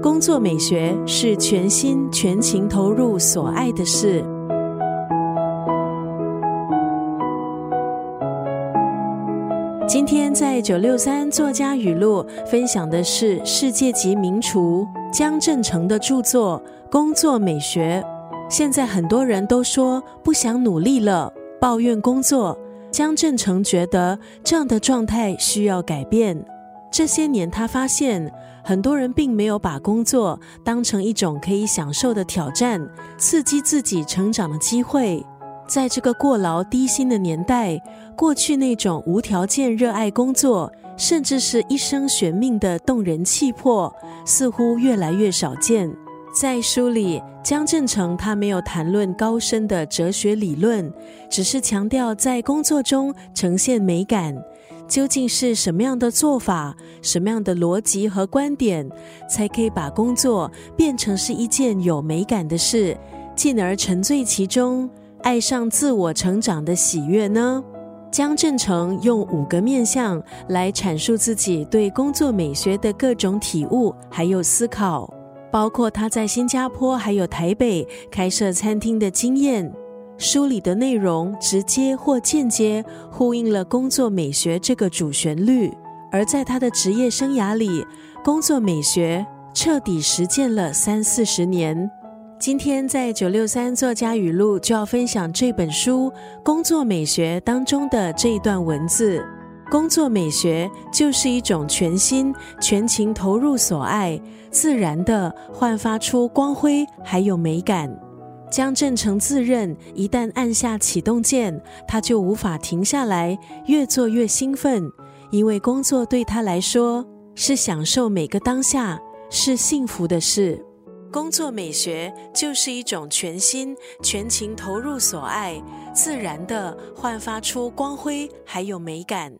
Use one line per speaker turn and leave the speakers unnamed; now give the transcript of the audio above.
工作美学是全心全情投入所爱的事。今天在九六三作家语录分享的是世界级名厨江振成的著作《工作美学》。现在很多人都说不想努力了，抱怨工作。江振成觉得这样的状态需要改变。这些年，他发现很多人并没有把工作当成一种可以享受的挑战，刺激自己成长的机会。在这个过劳低薪的年代，过去那种无条件热爱工作，甚至是一生悬命的动人气魄，似乎越来越少见。在书里，江振成他没有谈论高深的哲学理论，只是强调在工作中呈现美感。究竟是什么样的做法，什么样的逻辑和观点，才可以把工作变成是一件有美感的事，进而沉醉其中？爱上自我成长的喜悦呢？江振成用五个面向来阐述自己对工作美学的各种体悟，还有思考，包括他在新加坡还有台北开设餐厅的经验。书里的内容直接或间接呼应了工作美学这个主旋律，而在他的职业生涯里，工作美学彻底实践了三四十年。今天在九六三作家语录就要分享这本书《工作美学》当中的这一段文字：工作美学就是一种全心全情投入所爱，自然的焕发出光辉还有美感。江振成自认，一旦按下启动键，他就无法停下来，越做越兴奋，因为工作对他来说是享受每个当下，是幸福的事。工作美学就是一种全心全情投入所爱，自然的焕发出光辉，还有美感。